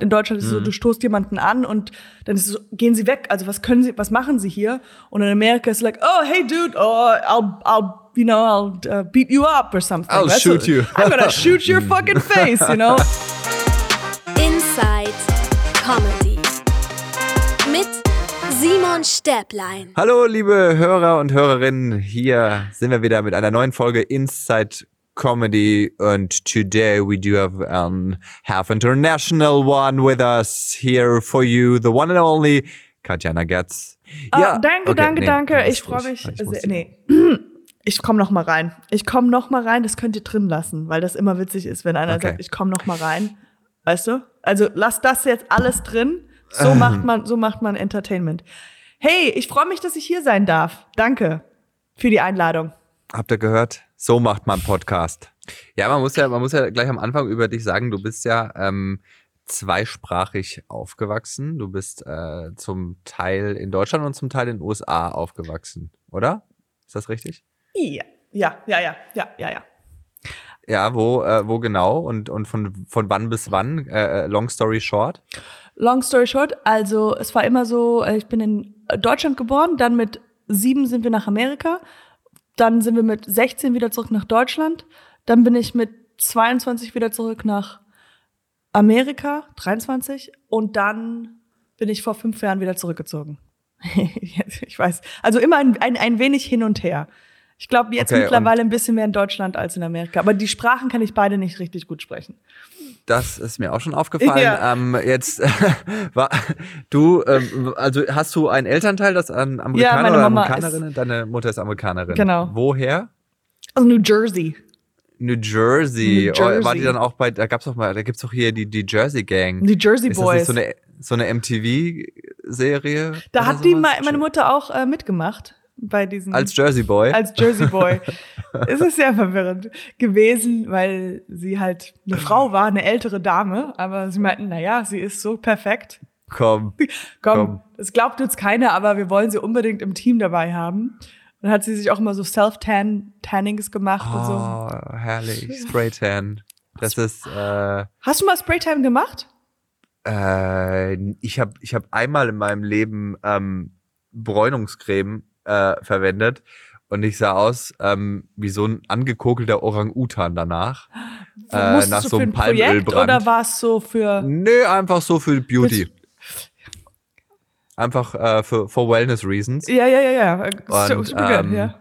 In Deutschland ist es so, Mhm. du stoßt jemanden an und dann ist es so, gehen sie weg. Also was können sie, was machen sie hier? Und in Amerika ist es like, oh hey dude, oh I'll, I'll, you know, I'll uh, beat you up or something. I'll Weißt shoot du? you. I'm gonna shoot your fucking face, you know? Inside Comedy. Mit Simon Stäblein. Hallo, liebe Hörer und Hörerinnen. Hier sind wir wieder mit einer neuen Folge Inside Comedy. And today we do have um, half international one with us here for you, the one and only Katjana Getz. Ah, danke, okay, danke, nee, danke. Ich freue mich. Ich sehr- nee. Ich komme noch mal rein. Ich komme noch mal rein. Das könnt ihr drin lassen, weil das immer witzig ist, wenn einer Okay. sagt, ich komme noch mal rein. Weißt du? Also lass das jetzt alles drin. So macht man, so macht man Entertainment. Hey, ich freue mich, dass ich hier sein darf. Danke für die Einladung. Habt ihr gehört? So macht man Podcast. Ja, man muss ja, man muss ja gleich am Anfang über dich sagen, du bist ja ähm, zweisprachig aufgewachsen. Du bist äh, zum Teil in Deutschland und zum Teil in den USA aufgewachsen, oder? Ist das richtig? Ja, ja, ja, ja, ja, ja, ja. Ja, wo, äh, wo genau und, und von, von wann bis wann? Äh, äh, long story short. Long story short, also es war immer so, äh, ich bin in Deutschland geboren, dann mit sieben sind wir nach Amerika, dann sind wir mit 16 wieder zurück nach Deutschland, dann bin ich mit 22 wieder zurück nach Amerika, 23, und dann bin ich vor fünf Jahren wieder zurückgezogen. ich weiß, also immer ein, ein, ein wenig hin und her. Ich glaube jetzt Okay, mittlerweile ein bisschen mehr in Deutschland als in Amerika, aber die Sprachen kann ich beide nicht richtig gut sprechen. Das ist mir auch schon aufgefallen. Ja. Ähm, jetzt war du, ähm, also hast du einen Elternteil, das an Amerikaner meine oder Mama Amerikanerin? Deine Mutter ist Amerikanerin. Genau. Woher? Also New Jersey. New Jersey. New Oh, war Jersey. die dann auch bei, da gab's doch mal, da gibt's doch hier die, die Jersey Gang. Die Jersey ist das Boys. nicht so eine, so eine MTV-Serie? Da hat die me- meine Mutter auch äh, mitgemacht bei diesen Als Jersey Boy? als Jersey Boy. es ist sehr verwirrend gewesen, weil sie halt eine Frau war, eine ältere Dame, aber sie meinten, na ja, sie ist so perfekt. Komm. Komm, das glaubt uns keiner, aber wir wollen sie unbedingt im Team dabei haben. Dann hat sie sich auch immer so Self-Tannings gemacht und so. Oh, herrlich. Spray Tan. Das ist, äh, Hast du mal Spraytan gemacht? Äh, ich habe ich hab einmal in meinem Leben ähm, Bräunungscreme äh, verwendet und ich sah aus ähm, wie so ein angekokelter Orang-Utan danach. Äh, nach so einem Projekt Palmölbrand. oder war es so für Nö, einfach so für Beauty. Einfach äh, für for Wellness Reasons. Ja, ja, ja, ja. So, Und, super good, ähm, ja.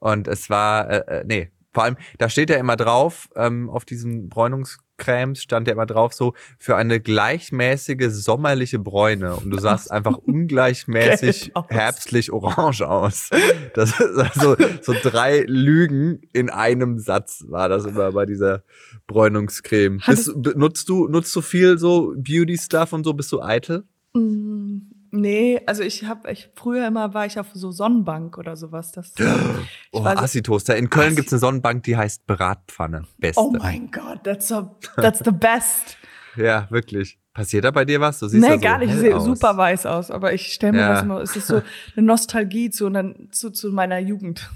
Und es war, äh, äh, nee, vor allem, da steht ja immer drauf, ähm, auf diesen Bräunungscremes stand ja immer drauf, so für eine gleichmäßige sommerliche Bräune. Und du sahst einfach ungleichmäßig herbstlich orange aus. Das ist also so drei Lügen in einem Satz war das immer bei dieser Bräunungscreme. Bist, nutzt du, nutzt du viel so Beauty-Stuff und so? Bist du eitel? Mm, Nee, also ich habe, ich früher immer war ich auf so Sonnenbank oder sowas. Das, Oh, weiß- Assi-Toaster. In Köln Assi- gibt's eine Sonnenbank, die heißt Bratpfanne. Beste. oh mein Gott, that's, so, that's the best. Ja, wirklich. Passiert da bei dir was? Du siehst nee, ja so gar nicht. Ich sehe super weiß aus, aber ich stelle mir Ja. das immer, es ist so eine Nostalgie zu, zu, zu meiner Jugend.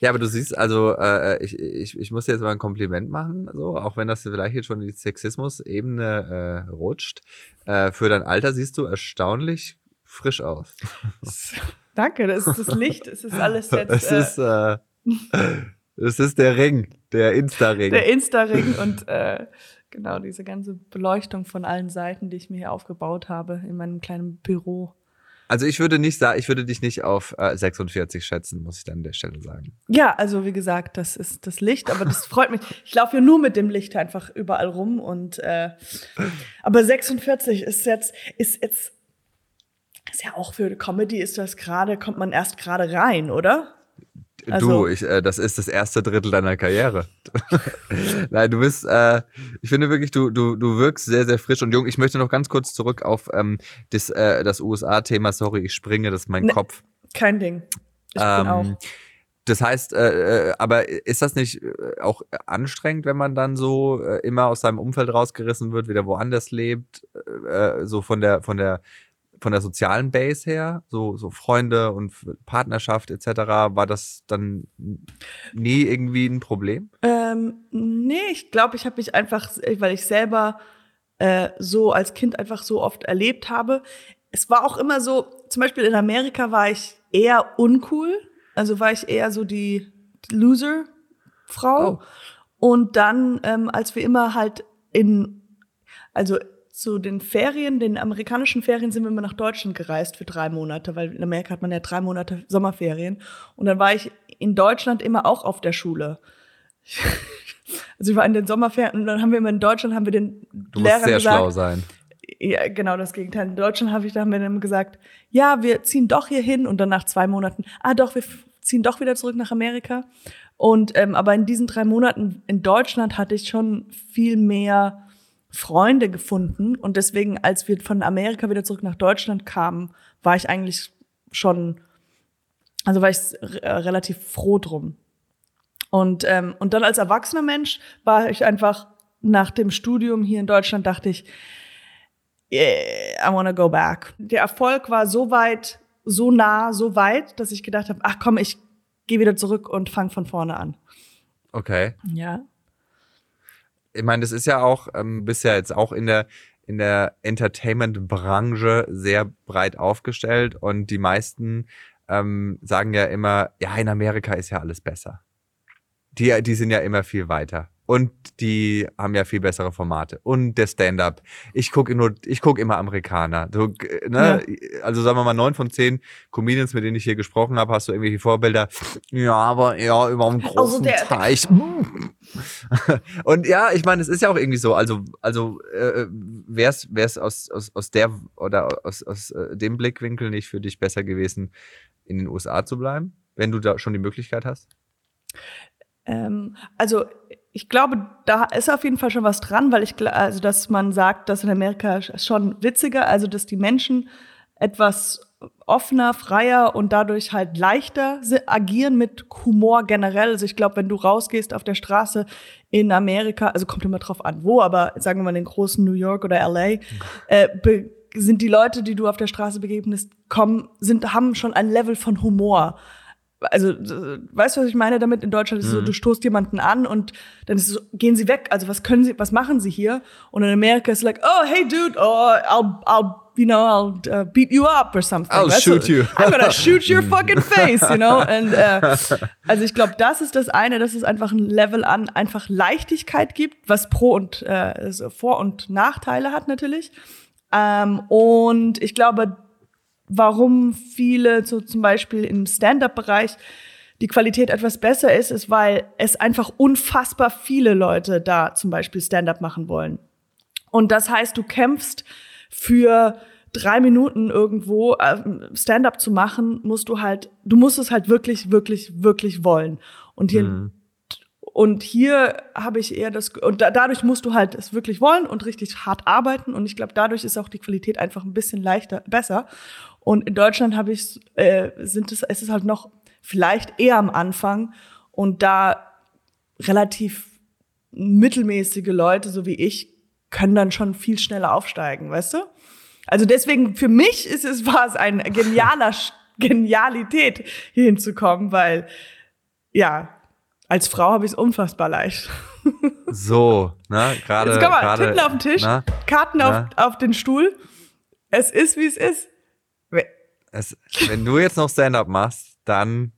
Ja, aber du siehst, also äh, ich, ich, ich muss dir jetzt mal ein Kompliment machen, so, auch wenn das vielleicht jetzt schon in die Sexismus-Ebene äh, rutscht. Äh, für dein Alter siehst du erstaunlich frisch aus. Danke, das ist das Licht, es ist alles jetzt es äh, ist, äh, es ist der Ring, der Insta-Ring. der Insta-Ring und äh, genau diese ganze Beleuchtung von allen Seiten, die ich mir hier aufgebaut habe in meinem kleinen Büro. Also ich würde nicht sagen, ich würde dich nicht auf äh, 46 schätzen, muss ich dann an der Stelle sagen. Ja, also wie gesagt, das ist das Licht, aber das freut mich. Ich laufe ja nur mit dem Licht einfach überall rum und äh, aber 46 ist jetzt ist jetzt ist ja auch für Comedy ist das gerade kommt man erst gerade rein, oder? Also- du, ich, äh, das ist das erste Drittel deiner Karriere. Nein, du bist, äh, ich finde wirklich, du, du, du wirkst sehr, sehr frisch und jung. Ich möchte noch ganz kurz zurück auf ähm, das, äh, das USA-Thema. Sorry, ich springe, das ist mein Ne, Kopf. Kein Ding. Ich bin Ähm, auch. Das heißt, äh, äh, aber ist das nicht äh, auch anstrengend, wenn man dann so äh, immer aus seinem Umfeld rausgerissen wird, wieder woanders lebt, äh, so von der, von der von der sozialen Base her, so, so Freunde und Partnerschaft etc., war das dann nie irgendwie ein Problem? Ähm, nee, ich glaube, ich habe mich einfach, weil ich selber äh, so als Kind einfach so oft erlebt habe. Es war auch immer so, zum Beispiel in Amerika war ich eher uncool, also war ich eher so die Loser-Frau. Oh. Und dann, ähm, als wir immer halt in, also zu den Ferien, den amerikanischen Ferien, sind wir immer nach Deutschland gereist für drei Monate, weil in Amerika hat man ja drei Monate Sommerferien. Und dann war ich in Deutschland immer auch auf der Schule. Also ich war in den Sommerferien und dann haben wir immer in Deutschland haben wir den Du Lehrern musst sehr gesagt, schlau sein. ja, genau das Gegenteil. In Deutschland habe ich da haben wir dann gesagt, ja, wir ziehen doch hier hin und dann nach zwei Monaten, ah doch, wir ziehen doch wieder zurück nach Amerika. Und ähm, aber in diesen drei Monaten in Deutschland hatte ich schon viel mehr Freunde gefunden und deswegen, als wir von Amerika wieder zurück nach Deutschland kamen, war ich eigentlich schon, also war ich äh, relativ froh drum. Und ähm, und dann als erwachsener Mensch war ich einfach nach dem Studium hier in Deutschland dachte ich, yeah, I wanna go back. Der Erfolg war so weit, so nah, so weit, dass ich gedacht habe, ach komm, ich gehe wieder zurück und fange von vorne an. Okay. Ja. Ich meine, das ist ja auch, ähm, bist ja jetzt auch in der, in der Entertainment-Branche sehr breit aufgestellt und die meisten ähm, sagen ja immer, ja, in Amerika ist ja alles besser. Die, die sind ja immer viel weiter. Und die haben ja viel bessere Formate. Und der Stand-up. Ich gucke nur, ich guck immer Amerikaner. Du, äh, ne? Also sagen wir mal, neun von zehn Comedians, mit denen ich hier gesprochen habe, hast du irgendwelche Vorbilder. Ja, aber ja, über einen großen Also der- Teich. Und ja, ich meine, es ist ja auch irgendwie so. Also, also äh, wäre es aus, aus, aus der oder aus, aus äh, dem Blickwinkel nicht für dich besser gewesen, in den USA zu bleiben, wenn du da schon die Möglichkeit hast? Ähm, also ich glaube, da ist auf jeden Fall schon was dran, weil ich also dass man sagt, dass in Amerika sch- schon witziger, also dass die Menschen etwas offener, freier und dadurch halt leichter agieren mit Humor generell. Also ich glaube, wenn du rausgehst auf der Straße in Amerika, also kommt immer drauf an, wo, aber sagen wir mal in den großen New York oder LA, äh, be- sind die Leute, die du auf der Straße begegnest, kommen, sind, haben schon ein Level von Humor also äh, weißt du, was ich meine damit? In Deutschland ist es so, du stoßt jemanden an und dann ist es so, gehen sie weg. Also was können sie, was machen sie hier? Und in Amerika ist es like, oh hey dude, oh I'll, I'll, you know, I'll uh, beat you up or something. I'll weißt shoot du? you. I'm gonna shoot your fucking face, you know? Und äh, also ich glaube, das ist das eine, dass es einfach ein Level an einfach Leichtigkeit gibt, was Pro und äh, Vor- und Nachteile hat natürlich. Ähm, und ich glaube, warum viele so zum Beispiel im Stand-up-Bereich die Qualität etwas besser ist, ist, weil es einfach unfassbar viele Leute da zum Beispiel Stand-up machen wollen. Und das heißt, du kämpfst für drei Minuten irgendwo ähm, Stand-up zu machen, musst du halt, du musst es halt wirklich, wirklich, wirklich wollen. Und hier und hier habe ich eher das, und da, dadurch musst du halt es wirklich wollen und richtig hart arbeiten. Und ich glaube, dadurch ist auch die Qualität einfach ein bisschen leichter, besser. Und in Deutschland habe ich, äh, sind es, es ist halt noch vielleicht eher am Anfang und da relativ mittelmäßige Leute, so wie ich, können dann schon viel schneller aufsteigen, weißt du? Also deswegen, für mich ist es, war es ein genialer, Genialität, hier hinzukommen, weil, ja, als Frau habe ich es unfassbar leicht. So, ne? Gerade. Jetzt komm mal, gerade, Titten auf den Tisch, ne? Karten Na? auf, auf den Stuhl. Es ist, wie es ist. Es, wenn du jetzt noch Stand-up machst, dann,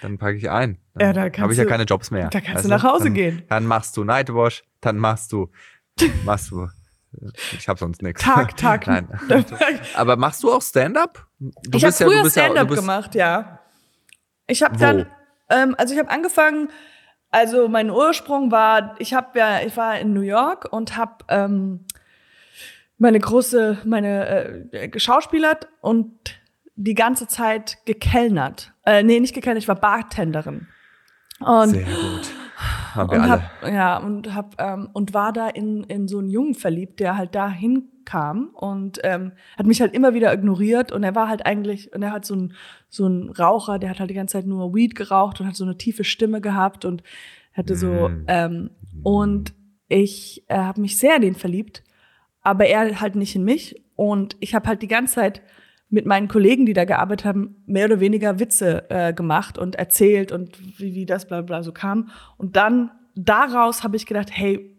dann packe ich ein. Dann Ja, da kannst habe ich ja keine Jobs mehr. da kannst weißt du nach Hause dann, gehen. Dann machst du Nightwash, dann machst du, machst du. Ich habe sonst nichts. Tag, Tag. Nein. Aber machst du auch Stand-up? Du ich habe ja- früher ja- Stand-up bist- gemacht, ja. Ich habe dann, ähm, also ich habe angefangen, also mein Ursprung war, ich habe ja, ich war in New York und habe ähm, meine große, meine äh, geschauspielert und die ganze Zeit gekellnert. Äh, nee, nicht gekellnert, ich war Bartenderin. Und Sehr gut. Haben wir und alle. hab, ja und hab ähm, und war da in in so einen Jungen verliebt, der halt da hinkam und ähm, hat mich halt immer wieder ignoriert und er war halt eigentlich und er hat so ein so Raucher, der hat halt die ganze Zeit nur Weed geraucht und hat so eine tiefe Stimme gehabt und hatte so Mm. ähm, und ich äh, habe mich sehr in den verliebt, aber er halt nicht in mich und ich habe halt die ganze Zeit mit meinen Kollegen, die da gearbeitet haben, mehr oder weniger Witze äh, gemacht und erzählt und wie, wie das bla bla so kam. Und dann daraus habe ich gedacht, hey,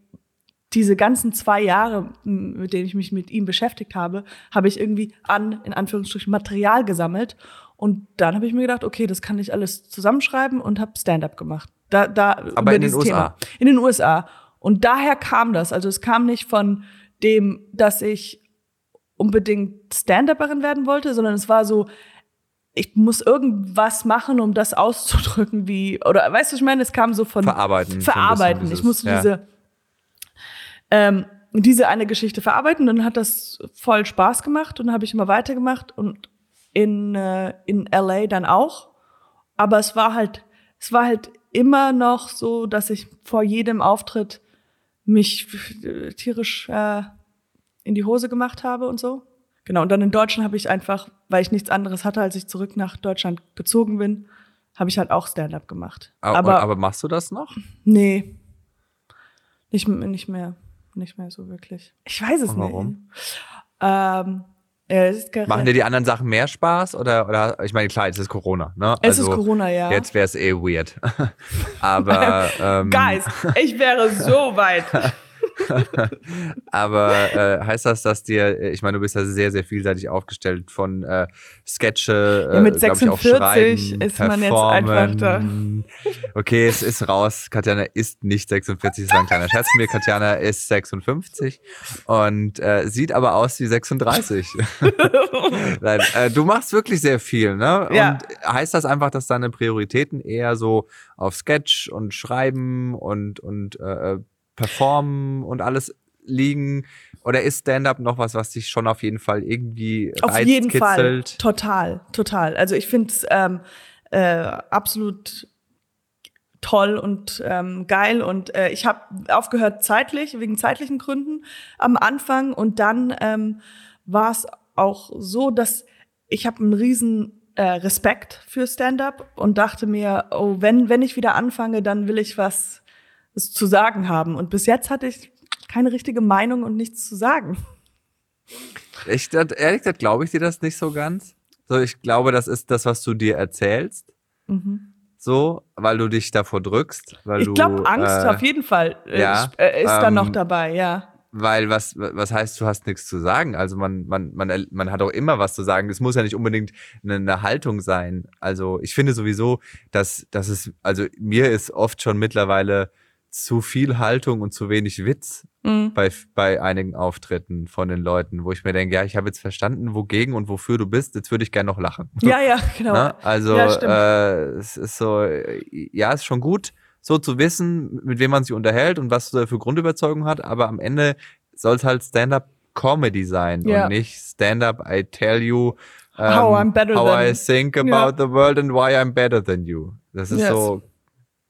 diese ganzen zwei Jahre, mit denen ich mich mit ihm beschäftigt habe, habe ich irgendwie an, in Anführungsstrichen, Material gesammelt. Und dann habe ich mir gedacht, okay, das kann ich alles zusammenschreiben und habe Stand-up gemacht. Da, da Aber in den USA? Thema. In den USA. Und daher kam das. Also es kam nicht von dem, dass ich unbedingt Stand-Upperin werden wollte, sondern es war so, ich muss irgendwas machen, um das auszudrücken, wie, oder weißt du, ich meine, es kam so von Verarbeiten. verarbeiten. dieses- ich musste ja. diese, ähm, diese eine Geschichte verarbeiten. Dann hat das voll Spaß gemacht und dann habe ich immer weitergemacht und in, äh, in LA dann auch. Aber es war halt, es war halt immer noch so, dass ich vor jedem Auftritt mich äh, tierisch äh, in die Hose gemacht habe und so. Genau, und dann in Deutschland habe ich einfach, weil ich nichts anderes hatte, als ich zurück nach Deutschland gezogen bin, habe ich halt auch Stand-up gemacht. Aber, aber aber machst du das noch? Nee. Nicht, nicht mehr. Nicht mehr so wirklich. Ich weiß es Und warum? nicht. Ähm, ja, es ist Machen dir die anderen Sachen mehr Spaß? Oder, oder ich meine, klar, jetzt ist Corona, ne? Es ist Corona, ja. Jetzt wäre es eh weird. aber, ähm, Guys, ich wäre so weit. aber äh, heißt das, dass dir, äh, ich meine, du bist ja sehr, sehr vielseitig aufgestellt von äh, Sketche, äh, Ja, mit glaub ich, auch 46 Schreiben, ist man jetzt einfach da. Okay, es ist raus. Katjana ist nicht 46, das war ein kleiner Scherz von mir. Katjana ist 56 und äh, sieht aber aus wie 36. Nein, äh, du machst wirklich sehr viel, ne? Ja. Und heißt das einfach, dass deine Prioritäten eher so auf Sketch und Schreiben und, und äh, Performen und alles liegen? Oder ist Stand-up noch was, was dich schon auf jeden Fall irgendwie Auf reizt, jeden Fall. kitzelt? Total, total. Also ich finde es ähm, äh, absolut toll und ähm, geil. Und äh, ich habe aufgehört zeitlich, wegen zeitlichen Gründen am Anfang. Und dann ähm, war es auch so, dass ich habe einen riesen äh, Respekt für Stand-up und dachte mir, oh, wenn, wenn ich wieder anfange, dann will ich was, was zu sagen haben. Und bis jetzt hatte ich keine richtige Meinung und nichts zu sagen. Ich, ehrlich gesagt, glaube ich dir das nicht so ganz. So, ich glaube, das ist das, was du dir erzählst. Mhm. So, weil du dich davor drückst. Weil Ich glaube, Angst äh, auf jeden Fall äh, ja, sp- äh, ist dann ähm, noch dabei, ja. Weil was, was heißt, du hast nichts zu sagen? Also man, man, man, man hat auch immer was zu sagen. Das muss ja nicht unbedingt eine, eine Haltung sein. Also ich finde sowieso, dass, dass es, also mir ist oft schon mittlerweile zu viel Haltung und zu wenig Witz Mhm. bei, bei einigen Auftritten von den Leuten, wo ich mir denke, ja, ich habe jetzt verstanden, wogegen und wofür du bist, jetzt würde ich gerne noch lachen. Ja, ja, genau. Ne? Also Ja, äh, es ist so, ja, ist schon gut, so zu wissen, mit wem man sich unterhält und was für Grundüberzeugung hat, aber am Ende soll es halt Stand-up Comedy sein Ja. und nicht Stand-up I tell you How I'm better how than- I think about Ja. the world and why I'm better than you. Das ist Yes. so,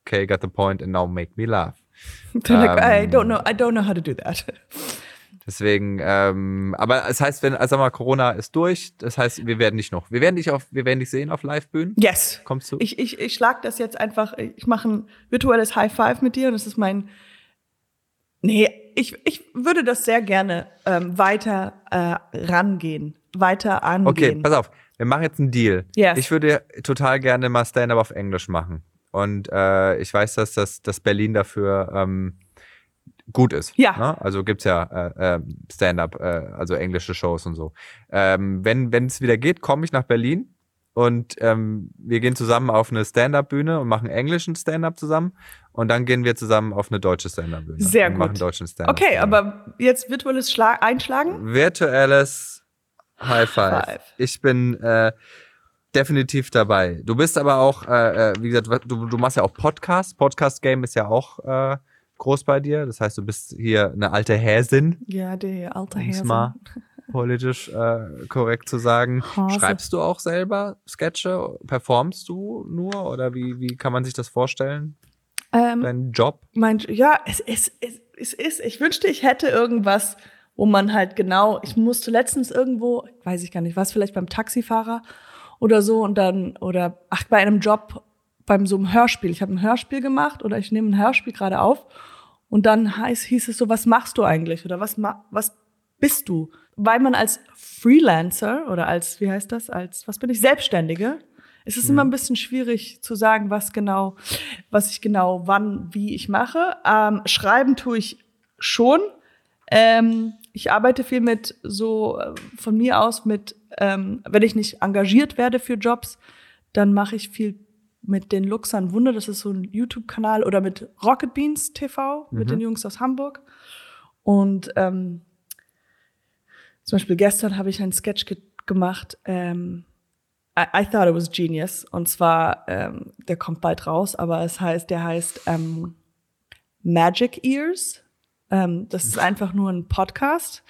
okay, got the point and now make me laugh. They're like, I ähm, don't know, I don't know how to do that. Deswegen, ähm, aber es heißt, wenn, also mal, Corona ist durch, das heißt, wir werden dich noch, wir werden dich auf, wir werden dich sehen auf Live-Bühnen. Yes. Kommst du? Ich, ich, ich schlag das jetzt einfach, ich mache ein virtuelles High Five mit dir und das ist mein. Nee, ich, ich würde das sehr gerne ähm, weiter äh, rangehen, weiter angehen. Okay, pass auf. Wir machen jetzt einen Deal. Yes. Ich würde total gerne mal Stand-up auf Englisch machen. Und äh, ich weiß, dass das dass Berlin dafür ähm, gut ist. Ja. Ne? Also gibt's ja äh, äh, Stand-up, äh, also englische Shows und so. Ähm, wenn es wieder geht, komme ich nach Berlin und ähm, wir gehen zusammen auf eine Stand-up-Bühne und machen englischen Stand-up zusammen. Und dann gehen wir zusammen auf eine deutsche Stand-up-Bühne. Sehr und gut. machen deutschen Stand-up. Okay, aber jetzt virtuelles Schla Einschlagen? Virtuelles High Five. Five. Ich bin äh, definitiv dabei. Du bist aber auch, äh, äh, wie gesagt, du, du machst ja auch Podcast. Podcast-Game ist ja auch äh, groß bei dir. Das heißt, du bist hier eine alte Häsin, Ja, der alte Herr. mal politisch äh, korrekt zu sagen. Hase. Schreibst du auch selber Sketche? Performst du nur? Oder wie, wie kann man sich das vorstellen? Ähm, Dein Job? mein, ja, es ist, es, es ist, ich wünschte, ich hätte irgendwas, wo man halt genau, ich musste letztens irgendwo, weiß ich gar nicht, was vielleicht beim Taxifahrer oder so und dann, oder ach, bei einem Job, beim so einem Hörspiel. Ich habe ein Hörspiel gemacht oder ich nehme ein Hörspiel gerade auf und dann heißt, hieß es so, was machst du eigentlich oder was, ma was bist du? Weil man als Freelancer oder als, wie heißt das, als, was bin ich, Selbstständige, es ist immer ein bisschen schwierig zu sagen, was genau, was ich genau wann, wie ich mache. Ähm, schreiben tue ich schon. Ähm, ich arbeite viel mit so äh, von mir aus mit, ähm, wenn ich nicht engagiert werde für Jobs, dann mache ich viel mit den Luxern Wunder, das ist so ein YouTube-Kanal, oder mit Rocket Beans TV, mit Mhm. den Jungs aus Hamburg. Und ähm, zum Beispiel gestern habe ich einen Sketch ge gemacht. Ähm, I, I thought it was genius. Und zwar, ähm, der kommt bald raus, aber es heißt, der heißt ähm, Magic Ears. Ähm, das ist einfach nur ein Podcast,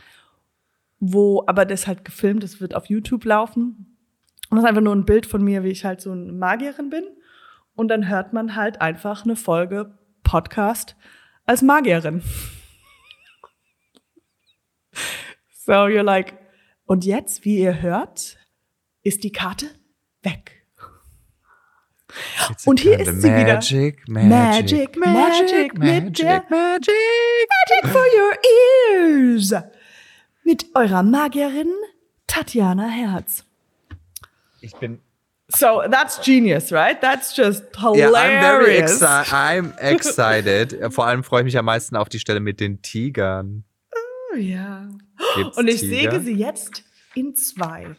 wo, aber das halt gefilmt, das wird auf YouTube laufen. Und das ist einfach nur ein Bild von mir, wie ich halt so eine Magierin bin. Und dann hört man halt einfach eine Folge Podcast als Magierin. So, you're like, und jetzt, wie ihr hört, ist die Karte weg. Und hier ist sie wieder. Magic, Magic, Magic, mit der Magic. Magic for your ears. Mit eurer Magierin Tatjana Herz. Ich bin So, that's genius, right? That's just Ja, I'm very hilarious. exci I'm excited. Vor allem freue ich mich am meisten auf die Stelle mit den Tigern. Oh, ja. Gibt's Und ich Tiger? säge sie jetzt in zwei.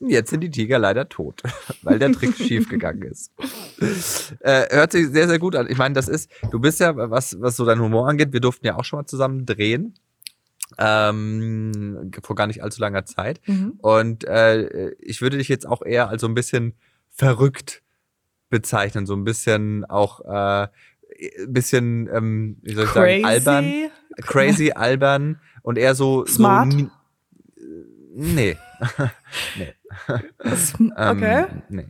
Jetzt sind die Tiger leider tot, weil der Trick schiefgegangen ist. Äh, hört sich sehr, sehr gut an. Ich meine, das ist, du bist ja, was, was so dein Humor angeht, wir durften ja auch schon mal zusammen drehen. Ähm, vor gar nicht allzu langer Zeit. Mhm. Und äh, ich würde dich jetzt auch eher als so ein bisschen verrückt bezeichnen, so ein bisschen auch äh, ein bisschen, ähm, wie soll ich sagen, albern, crazy, albern und eher so Smart? So, ni- nee. Ähm, Okay. Nee.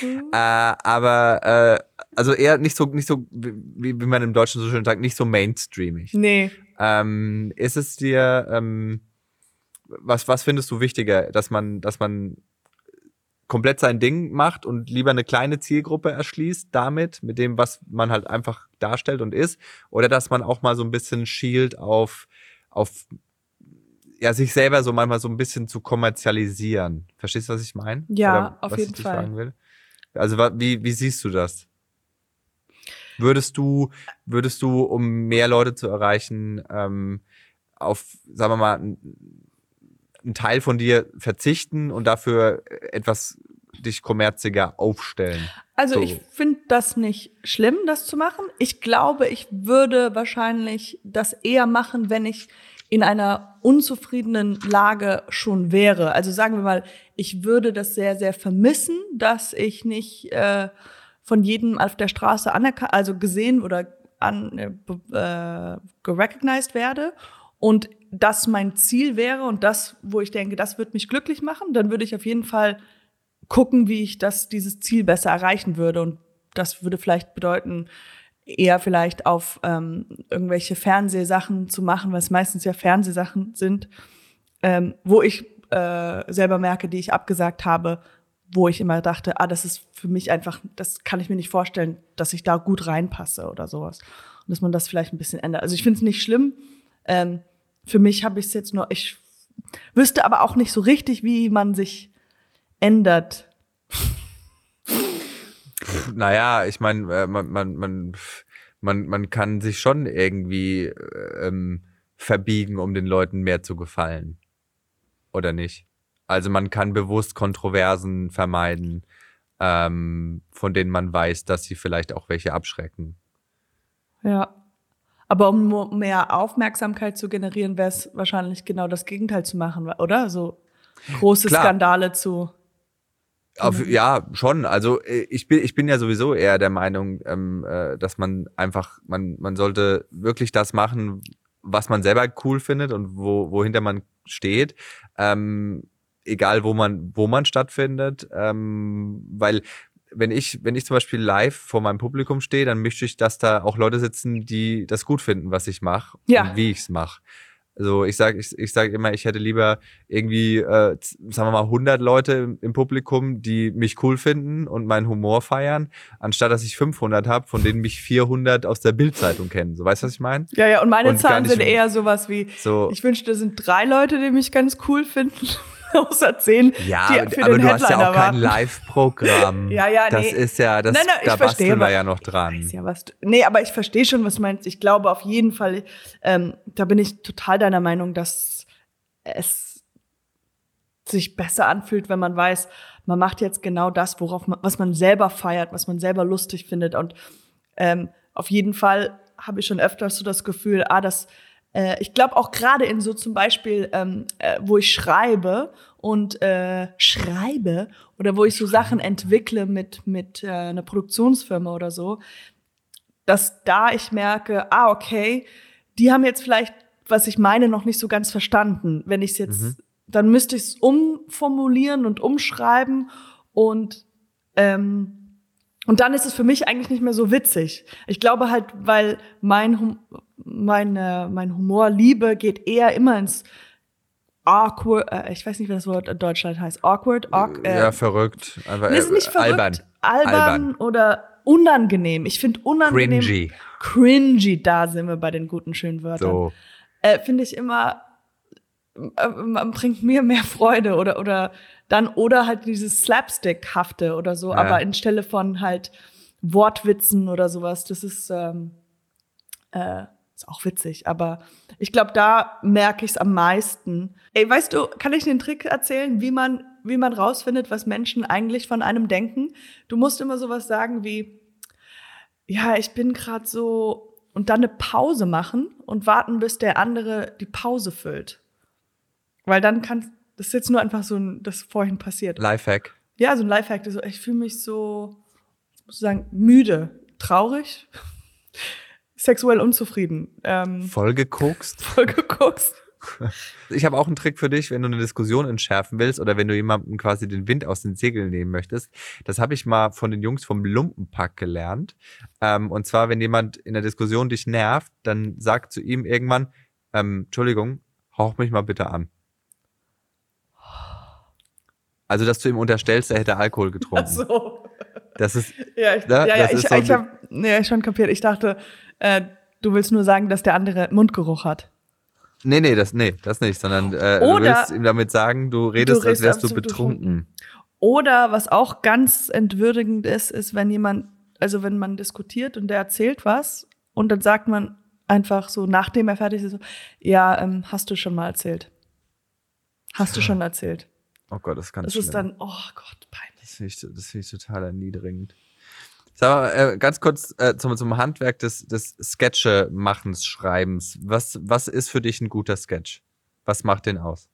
Mhm. Äh, aber äh, also eher nicht so nicht so wie, wie man im Deutschen so schön sagt, nicht so mainstreamig. Nee. Ähm, ist es dir ähm, was was findest du wichtiger, dass man dass man komplett sein Ding macht und lieber eine kleine Zielgruppe erschließt damit mit dem was man halt einfach darstellt und ist oder dass man auch mal so ein bisschen schielt auf auf ja sich selber so manchmal so ein bisschen zu kommerzialisieren. Verstehst du, was ich meine? Ja, auf was jeden Fall. Also wie wie siehst du das? Würdest du, würdest du, um mehr Leute zu erreichen, ähm, auf, sagen wir mal, einen Teil von dir verzichten und dafür etwas dich kommerziger aufstellen? Also So. ich finde das nicht schlimm, das zu machen. Ich glaube, ich würde wahrscheinlich das eher machen, wenn ich in einer unzufriedenen Lage schon wäre. Also sagen wir mal, ich würde das sehr, sehr vermissen, dass ich nicht äh, von jedem auf der Straße anerkannt, also gesehen oder an, äh, äh, gerecognized werde und das mein Ziel wäre und das, wo ich denke, das wird mich glücklich machen, dann würde ich auf jeden Fall gucken, wie ich das, dieses Ziel besser erreichen würde. Und das würde vielleicht bedeuten, eher vielleicht auf ähm, irgendwelche Fernsehsachen zu machen, weil es meistens ja Fernsehsachen sind, ähm, wo ich äh, selber merke, die ich abgesagt habe, wo ich immer dachte, ah, das ist für mich einfach, das kann ich mir nicht vorstellen, dass ich da gut reinpasse oder sowas. Und dass man das vielleicht ein bisschen ändert. Also ich finde es nicht schlimm. Ähm, für mich habe ich es jetzt nur, ich wüsste aber auch nicht so richtig, wie man sich ändert. Naja, ich meine, äh, man, man, man, man, man kann sich schon irgendwie äh, ähm, verbiegen, um den Leuten mehr zu gefallen. Oder nicht? Also man kann bewusst Kontroversen vermeiden, ähm, von denen man weiß, dass sie vielleicht auch welche abschrecken. Ja. Aber um mehr Aufmerksamkeit zu generieren, wäre es wahrscheinlich genau das Gegenteil zu machen, oder? So große Klar. Skandale zu. Auf, ja, schon. Also äh, ich bin, ich bin ja sowieso eher der Meinung, ähm, äh, dass man einfach, man, man sollte wirklich das machen, was man selber cool findet und wo, wohinter man steht. Ähm, egal wo man, wo man stattfindet. Ähm, weil wenn ich, wenn ich zum Beispiel live vor meinem Publikum stehe, dann möchte ich, dass da auch Leute sitzen, die das gut finden, was ich mache Ja. und wie ich es mache. Also ich sage ich, ich sag immer, ich hätte lieber irgendwie, äh, sagen wir mal, 100 Leute im, im Publikum, die mich cool finden und meinen Humor feiern, anstatt dass ich 500 habe, von denen mich 400 aus der Bildzeitung kennen. So, weißt du, was ich meine? Ja, ja, und meine Und Zahlen sind eher sowas wie, So, ich wünschte, es sind drei Leute, die mich ganz cool finden. Außer zehn, Ja, die aber für aber den du hast ja Headliner auch kein warten. Live-Programm. Ja, ja, Das nee. ist ja, das, Nein, nein, da verstehe, basteln wir was- ja noch dran. ja, was du, nee, aber ich verstehe schon, was du meinst. Ich glaube auf jeden Fall, ähm, da bin ich total deiner Meinung, dass es sich besser anfühlt, wenn man weiß, man macht jetzt genau das, worauf man, was man selber feiert, was man selber lustig findet. Und ähm, auf jeden Fall habe ich schon öfters so das Gefühl, ah, das, äh, ich glaube auch gerade in so zum Beispiel, ähm, äh, wo ich schreibe und äh, schreibe oder wo ich so Sachen entwickle mit mit äh, einer Produktionsfirma oder so, dass da ich merke, ah, okay, die haben jetzt vielleicht, was ich meine, noch nicht so ganz verstanden. Wenn ich es jetzt, dann müsste ich es umformulieren und umschreiben und ähm, und dann ist es für mich eigentlich nicht mehr so witzig. Ich glaube halt, weil mein, hum mein, äh, mein Humor, Liebe geht eher immer ins awkward, äh, ich weiß nicht, wie das Wort in Deutschland heißt, awkward, awk, äh, ja, verrückt. Einfach, Nee, ist nicht äh, verrückt, albern. albern, oder unangenehm. Ich finde unangenehm. Cringy. Cringy, da sind wir bei den guten, schönen Wörtern. So. Äh, finde ich immer, äh, man bringt mir mehr Freude oder, oder dann, oder halt dieses Slapstick-hafte oder so, Ja. aber anstelle von halt Wortwitzen oder sowas, das ist, ähm, äh, ist auch witzig, aber ich glaube, da merke ich es am meisten. Ey, weißt du, kann ich den Trick erzählen, wie man, wie man rausfindet, was Menschen eigentlich von einem denken? Du musst immer sowas sagen wie, ja, ich bin gerade so und dann eine Pause machen und warten, bis der andere die Pause füllt. Weil dann kann, das ist jetzt nur einfach so ein, das vorhin passiert. Lifehack. Ja, so ein Lifehack, so, ich fühle mich so, ich muss sagen, müde, traurig, sexuell unzufrieden. Ähm, Voll gekokst. voll geguckt. Ich habe auch einen Trick für dich, wenn du eine Diskussion entschärfen willst oder wenn du jemandem quasi den Wind aus den Segeln nehmen möchtest. Das habe ich mal von den Jungs vom Lumpenpack gelernt. Ähm, und zwar, wenn jemand in der Diskussion dich nervt, dann sag zu ihm irgendwann, ähm, Entschuldigung, hauch mich mal bitte an. Also, dass du ihm unterstellst, er hätte Alkohol getrunken. Ach so. Das ist, Ja, ich, Ne, ja, ja, ich, so ich habe nee, schon kapiert. Ich dachte, äh, du willst nur sagen, dass der andere Mundgeruch hat. nee, nee, das, nee, das nicht, sondern äh, du Oder- willst ihm damit sagen, du redest, als redest wärst du betrunken. Oder was auch ganz entwürdigend ist, ist, wenn jemand, also wenn man diskutiert und der erzählt was und dann sagt man einfach so, nachdem er fertig ist, so, ja, ähm, hast du schon mal erzählt. Hast du schon erzählt. Oh Gott, das kann Das ist dann, oh Gott, peinlich. Das finde ich, das finde ich total erniedrigend. Sag mal, äh, ganz kurz äh, zum, zum Handwerk des, des Sketche-Machens, Schreibens. Was, was ist für dich ein guter Sketch? Was macht den aus?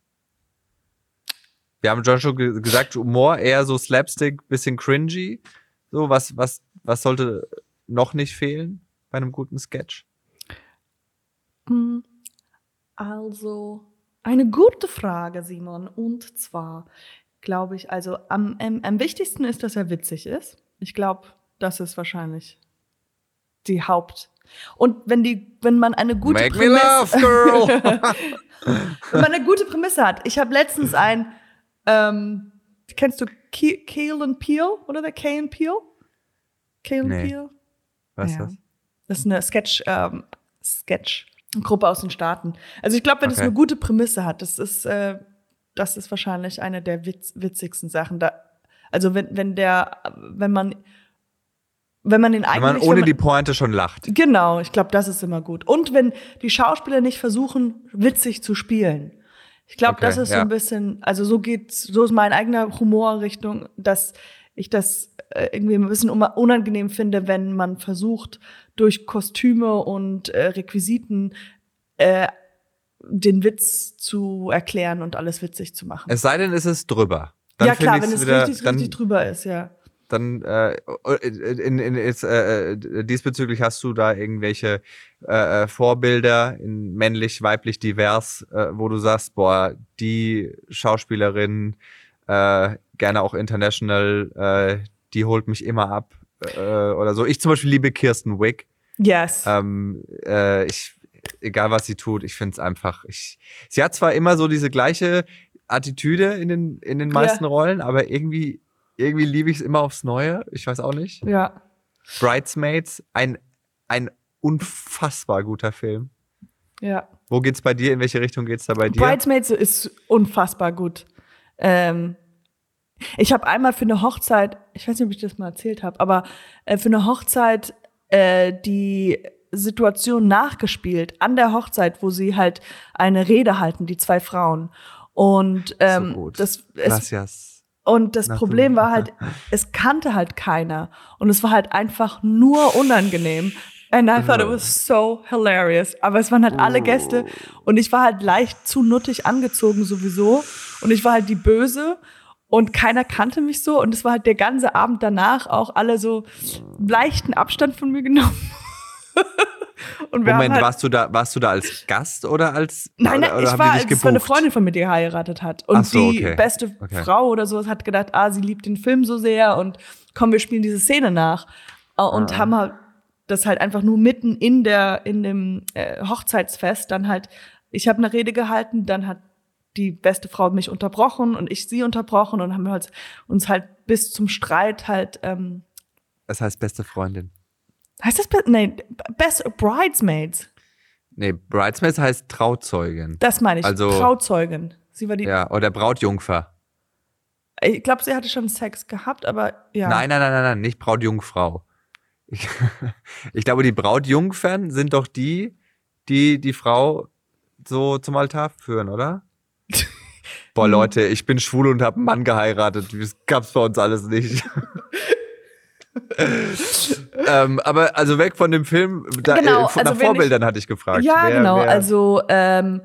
Wir haben schon ge gesagt, Humor eher so Slapstick, bisschen cringy. So, was, was, was sollte noch nicht fehlen bei einem guten Sketch? Hm, Also, eine gute Frage, Simon. Und zwar glaube ich, also am, am, am wichtigsten ist, dass er witzig ist. Ich glaube, das ist wahrscheinlich die Haupt. Und wenn die, wenn man eine gute Make me laugh, girl! wenn man eine gute Prämisse hat. Ich habe letztens ein, ähm, kennst du Ke Kale and Peel oder der Kale and Peel? Kale and Nee. Peel? Was Ja. ist das? Das ist eine Sketch, ähm, Sketch, Gruppe aus den Staaten. Also ich glaube, wenn es Okay. eine gute Prämisse hat, das ist, äh, das ist wahrscheinlich eine der witz, witzigsten Sachen. Da, also wenn, wenn der, wenn man, wenn man den Wenn eigentlich, man wenn ohne man, die Pointe schon lacht. genau, ich glaube, das ist immer gut. Und wenn die Schauspieler nicht versuchen, witzig zu spielen. Ich glaube, Okay, das ist so ja. ein bisschen, also so geht's, so ist mein eigener Humorrichtung, dass ich das irgendwie ein bisschen unangenehm finde, wenn man versucht, durch Kostüme und äh, Requisiten äh, den Witz zu erklären und alles witzig zu machen. Es sei denn, es ist drüber. Dann ja klar, wenn es wieder, richtig, dann, richtig drüber ist, ja. dann äh, in, in, ist, äh, äh, diesbezüglich hast du da irgendwelche äh, äh, Vorbilder in männlich, weiblich, divers, äh, wo du sagst, boah, die Schauspielerin, äh, gerne auch international, äh, die holt mich immer ab äh, oder so. Ich zum Beispiel liebe Kirsten Wick. Yes. Ähm, äh, ich, egal was sie tut, ich finde es einfach. Ich, sie hat zwar immer so diese gleiche Attitüde in den, in den meisten Rollen, aber irgendwie, irgendwie liebe ich es immer aufs Neue. Ich weiß auch nicht. ja. Bridesmaids, ein, ein unfassbar guter Film. Ja. Wo geht's bei dir? In welche Richtung geht's da bei dir? Bridesmaids ist unfassbar gut. Ähm, ich habe einmal für eine Hochzeit, ich weiß nicht, ob ich das mal erzählt habe, aber äh, für eine Hochzeit äh, die Situation nachgespielt an der Hochzeit, wo sie halt eine Rede halten, die zwei Frauen. Und ähm, so das Gracias. und das Na, du- Problem war halt, es kannte halt keiner. Und es war halt einfach nur unangenehm. And I thought it was so hilarious. Aber es waren halt alle Gäste. Und ich war halt leicht zu nuttig angezogen sowieso. Und ich war halt die Böse. Und keiner kannte mich so. Und es war halt der ganze Abend danach auch alle so leichten Abstand von mir genommen. und wir Moment, halt, warst du da, warst du da als Gast oder als Nein, nein, ich war, es war eine? Freundin von mir, die geheiratet hat. Und so, die okay. beste Okay. Frau oder sowas hat gedacht, ah, sie liebt den Film so sehr und komm, wir spielen diese Szene nach. Äh, Und Ah. haben halt das halt einfach nur mitten in der, in dem äh, Hochzeitsfest dann halt, ich habe eine Rede gehalten, dann hat die beste Frau mich unterbrochen und ich sie unterbrochen und haben wir halt, uns halt bis zum Streit halt, ähm, Das heißt beste Freundin. heißt das, be nee, Best Bridesmaids? Nee, Bridesmaids heißt Trauzeugin. Das meine ich, Also- Trauzeugin. Sie war die, Ja, oder Brautjungfer. ich glaube, sie hatte schon Sex gehabt, aber ja. Nein, nein, nein, nein, nein, nicht Brautjungfrau. Ich, ich glaube, die Brautjungfern sind doch die, die die Frau so zum Altar führen, oder? Boah, Hm. Leute, ich bin schwul und habe einen Mann geheiratet. Das gab's bei uns alles nicht. ähm, aber also weg von dem Film, da, Genau, äh, von- also nach Vorbildern hatte ich gefragt. Ja, Wer- genau. wer- Also ähm,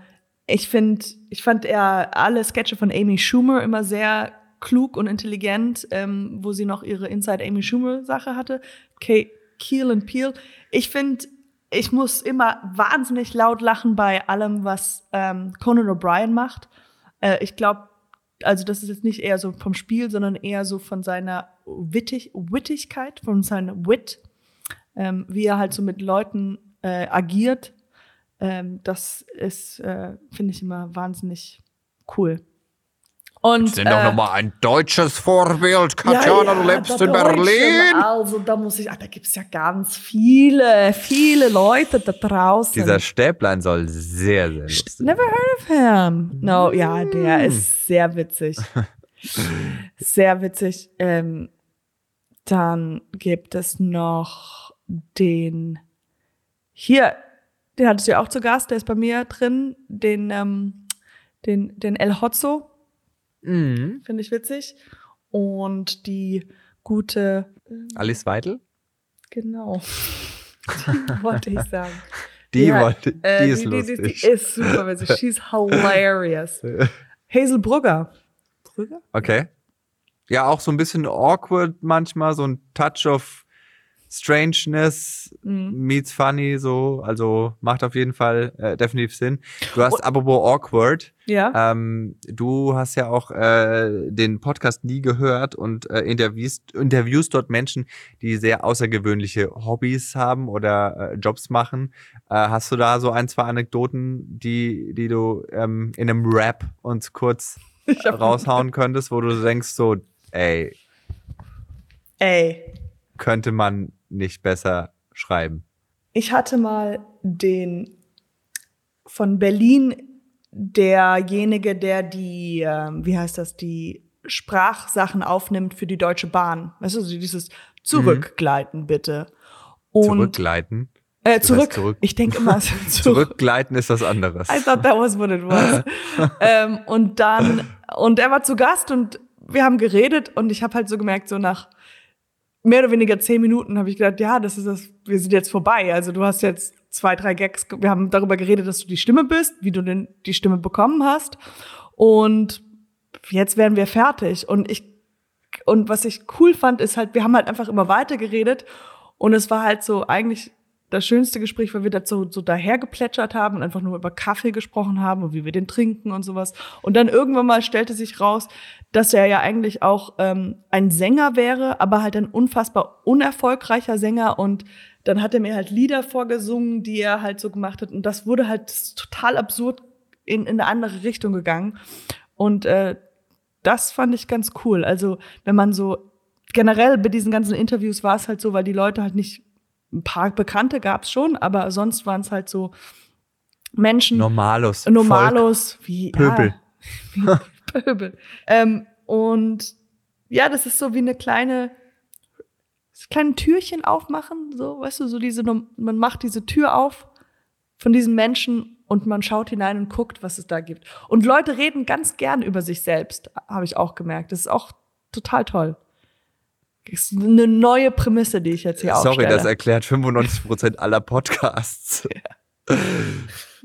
ich finde, ich fand eher alle Sketche von Amy Schumer immer sehr klug und intelligent, ähm, wo sie noch ihre Inside Amy Schumer Sache hatte. Ke Keel and Peel. Ich finde, ich muss immer wahnsinnig laut lachen bei allem, was ähm, Conan O'Brien macht. Äh, ich glaube, also das ist jetzt nicht eher so vom Spiel, sondern eher so von seiner Wittig Wittigkeit, von seiner Wit, ähm, wie er halt so mit Leuten äh, agiert. Ähm, das ist, äh, finde ich immer wahnsinnig cool. Und sind doch äh, nochmal ein deutsches Vorbild. ja, Katjana, ja, du lebst in Berlin. Also da muss ich, ah, da gibt's ja ganz viele, viele Leute da draußen. Dieser Stäblein soll sehr, sehr lustig sein. Never heard of him. No, ja, der ist sehr witzig. Sehr witzig. Ähm, dann gibt es noch den hier, den hattest du ja auch zu Gast, der ist bei mir drin, den, ähm, den, den El Hotzo, Mhm. finde ich witzig. Und die gute, Alice Weidel? genau, die wollte ich sagen. Die, Ja, wollte, die Äh, ist die, lustig. Die, die ist super witzig. She's hilarious. Hazel Brugger. Brugger? Okay. Ja, auch so ein bisschen awkward manchmal, so ein Touch of Strangeness Mhm. meets funny, so. Also macht auf jeden Fall äh, definitiv Sinn. Du hast apropos awkward, Ja. ähm, du hast ja auch äh, den Podcast nie gehört und äh, interviewst, interviewst dort Menschen, die sehr außergewöhnliche Hobbys haben oder äh, Jobs machen. Äh, hast du da so ein, zwei Anekdoten, die, die du ähm, in einem Rap uns kurz raushauen könntest, wo du denkst so, ey, Ey, könnte man nicht besser schreiben. ich hatte mal den von Berlin derjenige, der die, ähm, wie heißt das, die Sprachsachen aufnimmt für die Deutsche Bahn. Weißt du, dieses Zurückgleiten bitte. Und Zurückgleiten. Äh, zurück. zurück. Ich denke immer zurück. Zurückgleiten ist was anderes. I thought that was what it was. ähm, und dann, und er war zu Gast und wir haben geredet und ich habe halt so gemerkt, so nach mehr oder weniger zehn Minuten habe ich gedacht, ja, das ist das, wir sind jetzt vorbei. Also du hast jetzt zwei, drei Gags, wir haben darüber geredet, dass du die Stimme bist, wie du denn die Stimme bekommen hast. Und jetzt wären wir fertig. Und ich, und was ich cool fand, ist halt, wir haben halt einfach immer weiter geredet und es war halt so eigentlich das schönste Gespräch, weil wir dazu so daher geplätschert haben und einfach nur über Kaffee gesprochen haben und wie wir den trinken und sowas. Und dann irgendwann mal stellte sich raus, dass er ja eigentlich auch ähm, ein Sänger wäre, aber halt ein unfassbar unerfolgreicher Sänger. Und dann hat er mir halt Lieder vorgesungen, die er halt so gemacht hat. Und das wurde halt total absurd in, in eine andere Richtung gegangen. Und äh, das fand ich ganz cool. Also, wenn man so generell bei diesen ganzen Interviews war es halt so, weil die Leute halt nicht ein paar Bekannte gab's schon, aber sonst waren es halt so Menschen, Normalos. Normalos, wie Pöbel. Ja, wie verhöbeln. Ähm, und ja, das ist so wie eine kleine, kleine Türchen aufmachen, so, weißt du, so diese, man macht diese Tür auf von diesen Menschen und man schaut hinein und guckt, was es da gibt. Und Leute reden ganz gern über sich selbst, habe ich auch gemerkt. Das ist auch total toll. Ist eine neue Prämisse, die ich jetzt hier Sorry, aufstelle. das erklärt 95% aller Podcasts.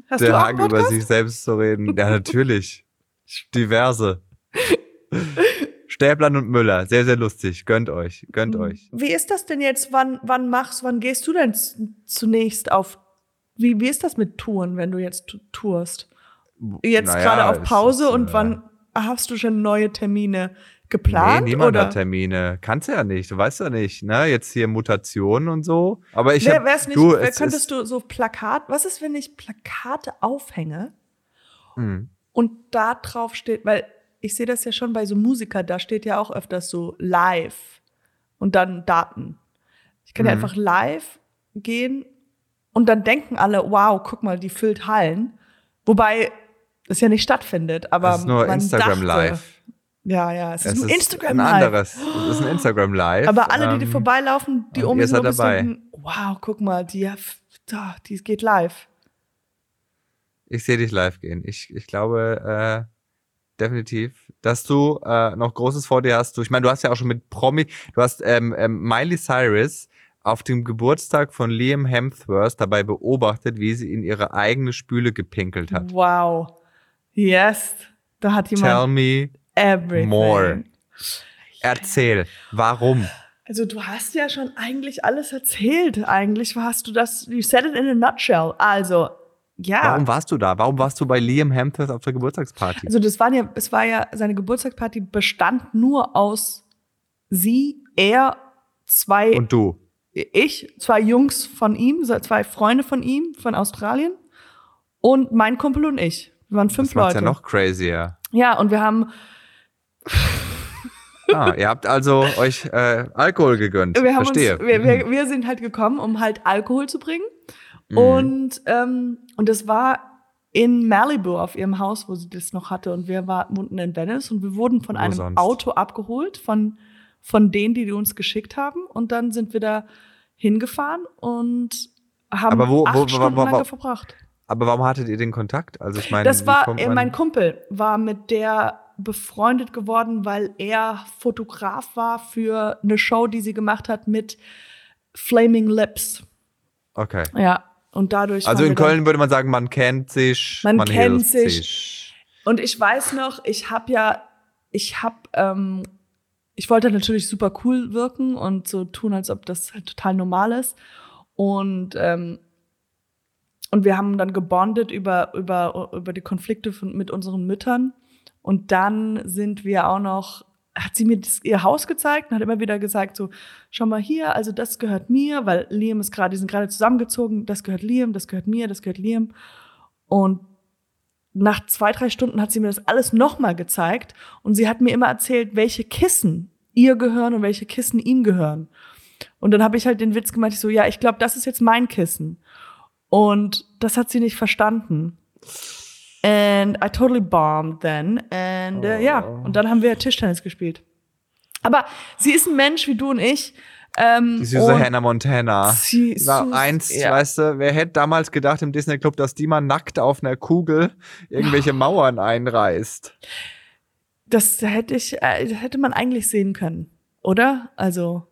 Hast Der Hang über sich selbst zu reden. Ja, natürlich. Diverse. Stäblein und Müller. Sehr, sehr lustig. Gönnt euch. Gönnt Mhm. euch. Wie ist das denn jetzt? Wann, wann machst, wann gehst du denn zunächst auf, wie, wie ist das mit Touren, wenn du jetzt tourst? Jetzt Naja, gerade auf Pause ist, und äh, wann hast du schon neue Termine geplant? nee, niemand oder? hat Termine. Kannst ja nicht. Du weißt ja nicht, ne? Jetzt hier Mutationen und so. Aber ich Wer, hab, nicht, du, wer es könntest du so Plakat, was ist, wenn ich Plakate aufhänge Hm. und da drauf steht, weil ich sehe das ja schon bei so Musiker, da steht ja auch öfters so live und dann Daten. Ich kann ja Mhm. einfach live gehen und dann denken alle, wow, guck mal, die füllt Hallen. Wobei das ja nicht stattfindet, aber Das ist nur Instagram dachte, Live. Ja, ja, es, Es ist nur Instagram ein Live. anderes. Es ist ein Instagram Live. Aber alle, die dir Ähm, vorbeilaufen, die um dabei. denken, wow, guck mal, die, die geht live. Ich sehe dich live gehen. Ich, ich glaube äh, definitiv, dass du äh, noch Großes vor dir hast. Du, ich meine, du hast ja auch schon mit Promi, du hast ähm, ähm, Miley Cyrus auf dem Geburtstag von Liam Hemsworth dabei beobachtet, wie sie in ihre eigene Spüle gepinkelt hat. Wow. Yes. Da hat Tell jemand me everything. more. Erzähl, warum? Also du hast ja schon eigentlich alles erzählt. Eigentlich hast du das, you said it in a nutshell. Also, ja. Warum warst du da? Warum warst du bei Liam Hemsworth auf der Geburtstagsparty? Also das waren ja, es war ja, seine Geburtstagsparty bestand nur aus sie, er, zwei, Und du? ich, zwei Jungs von ihm, so zwei Freunde von ihm, von Australien und mein Kumpel und ich. Wir waren fünf Das Leute. ja noch crazier. Ja, und wir haben Ah, ihr habt also euch äh, Alkohol gegönnt. wir Verstehe. uns, wir, wir, wir sind halt gekommen, um halt Alkohol zu bringen. Mhm. Und, ähm, und das war in Malibu auf ihrem Haus, wo sie das noch hatte. Und wir war, wohnten in Venice und wir wurden von Wo einem sonst? Auto abgeholt, von, von denen, die, die uns geschickt haben. Und dann sind wir da hingefahren und haben Aber wo- acht wo- Stunden lang verbracht. Aber warum hattet ihr den Kontakt? Also ich meine, Das war, mein Kumpel war mit der befreundet geworden, weil er Fotograf war für eine Show, die sie gemacht hat mit Flaming Lips. Okay. Ja, und dadurch. Also in Köln würde man sagen, man kennt sich, Man man, kennt sich. sich. Und ich weiß noch, ich habe ja, ich habe, ähm, ich wollte natürlich super cool wirken und so tun, als ob das halt total normal ist. Und ähm, und wir haben dann gebondet über über über die Konflikte von, mit unseren Müttern. Und dann sind wir auch noch, hat sie mir das, ihr Haus gezeigt und hat immer wieder gesagt so, schau mal hier, also das gehört mir, weil Liam ist gerade, die sind gerade zusammengezogen, das gehört Liam, das gehört mir, das gehört Liam. Und nach zwei, drei Stunden hat sie mir das alles nochmal gezeigt und sie hat mir immer erzählt, welche Kissen ihr gehören und welche Kissen ihm gehören. Und dann habe ich halt den Witz gemacht, ich so, ja, ich glaube, das ist jetzt mein Kissen. Und das hat sie nicht verstanden. And I totally bombed then. And äh, ja, Oh. und dann haben wir Tischtennis gespielt. Aber sie ist ein Mensch wie du und ich. Ähm, Die süße Hannah Montana. sie ist War süß, einst, ja. weißt du, wer hätte damals gedacht im Disney Club, dass die mal nackt auf einer Kugel irgendwelche Mauern einreißt? Das hätte ich, äh, hätte man eigentlich sehen können, oder? Also